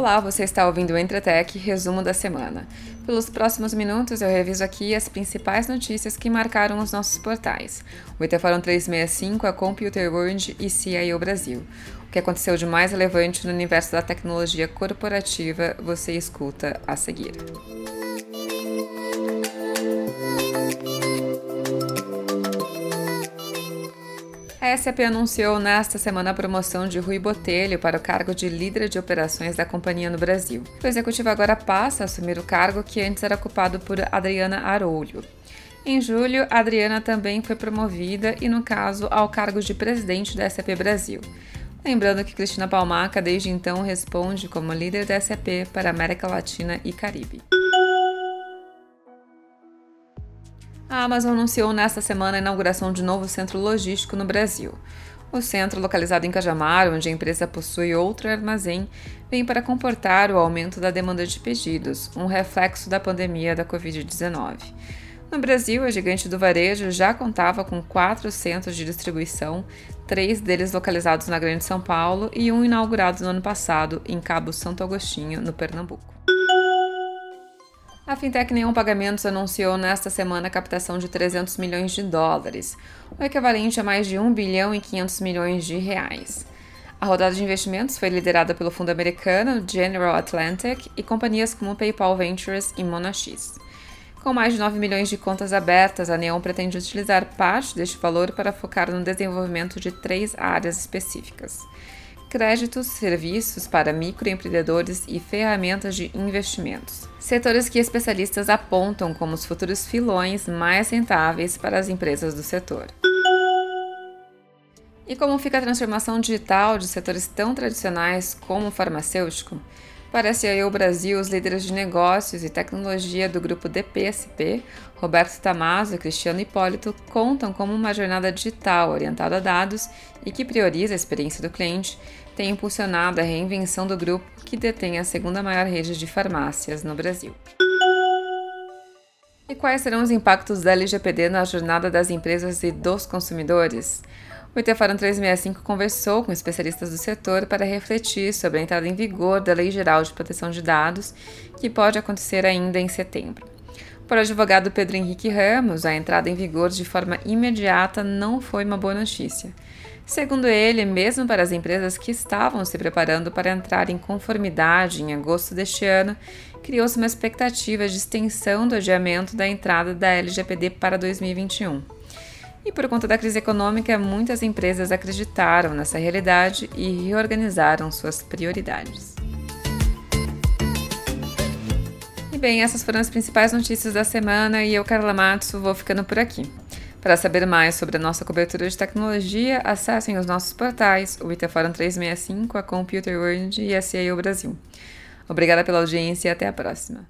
Olá, você está ouvindo o Entretec, resumo da semana. Pelos próximos minutos eu reviso aqui as principais notícias que marcaram os nossos portais. O IT Forum 365, a Computer World e CIO Brasil. O que aconteceu de mais relevante no universo da tecnologia corporativa, você escuta a seguir. A SAP anunciou nesta semana a promoção de Rui Botelho para o cargo de líder de operações da companhia no Brasil. O executivo agora passa a assumir o cargo que antes era ocupado por Adriana Arolho. Em julho, Adriana também foi promovida e, no caso, ao cargo de presidente da SAP Brasil. Lembrando que Cristina Palmaca, desde então, responde como líder da SAP para América Latina e Caribe. A Amazon anunciou nesta semana a inauguração de novo centro logístico no Brasil. O centro, localizado em Cajamar, onde a empresa possui outro armazém, vem para comportar o aumento da demanda de pedidos, um reflexo da pandemia da Covid-19. No Brasil, a gigante do varejo já contava com quatro centros de distribuição, três deles localizados na Grande São Paulo e um inaugurado no ano passado em Cabo Santo Agostinho, no Pernambuco. A Fintech Neon Pagamentos anunciou nesta semana a captação de 300 milhões de dólares, o equivalente a mais de 1 bilhão e 500 milhões de reais. A rodada de investimentos foi liderada pelo fundo americano General Atlantic e companhias como PayPal Ventures e Monax. Com mais de 9 milhões de contas abertas, a Neon pretende utilizar parte deste valor para focar no desenvolvimento de três áreas específicas: créditos, serviços para microempreendedores e ferramentas de investimentos. Setores que especialistas apontam como os futuros filões mais rentáveis para as empresas do setor. E como fica a transformação digital de setores tão tradicionais como o farmacêutico? Para a CIO Brasil, os líderes de negócios e tecnologia do grupo DPSP, Roberto Tamazo e Cristiano Hipólito, contam como uma jornada digital orientada a dados e que prioriza a experiência do cliente tem impulsionado a reinvenção do grupo que detém a segunda maior rede de farmácias no Brasil. E quais serão os impactos da LGPD na jornada das empresas e dos consumidores? O Itefaram 365 conversou com especialistas do setor para refletir sobre a entrada em vigor da Lei Geral de Proteção de Dados, que pode acontecer ainda em setembro. Para o advogado Pedro Henrique Ramos, a entrada em vigor de forma imediata não foi uma boa notícia. Segundo ele, mesmo para as empresas que estavam se preparando para entrar em conformidade em agosto deste ano, criou-se uma expectativa de extensão do adiamento da entrada da LGPD para 2021. E por conta da crise econômica, muitas empresas acreditaram nessa realidade e reorganizaram suas prioridades. E bem, essas foram as principais notícias da semana e eu, Carla Matos, vou ficando por aqui. Para saber mais sobre a nossa cobertura de tecnologia, acessem os nossos portais, o Itaforum 365, a Computer World e a CIO Brasil. Obrigada pela audiência e até a próxima.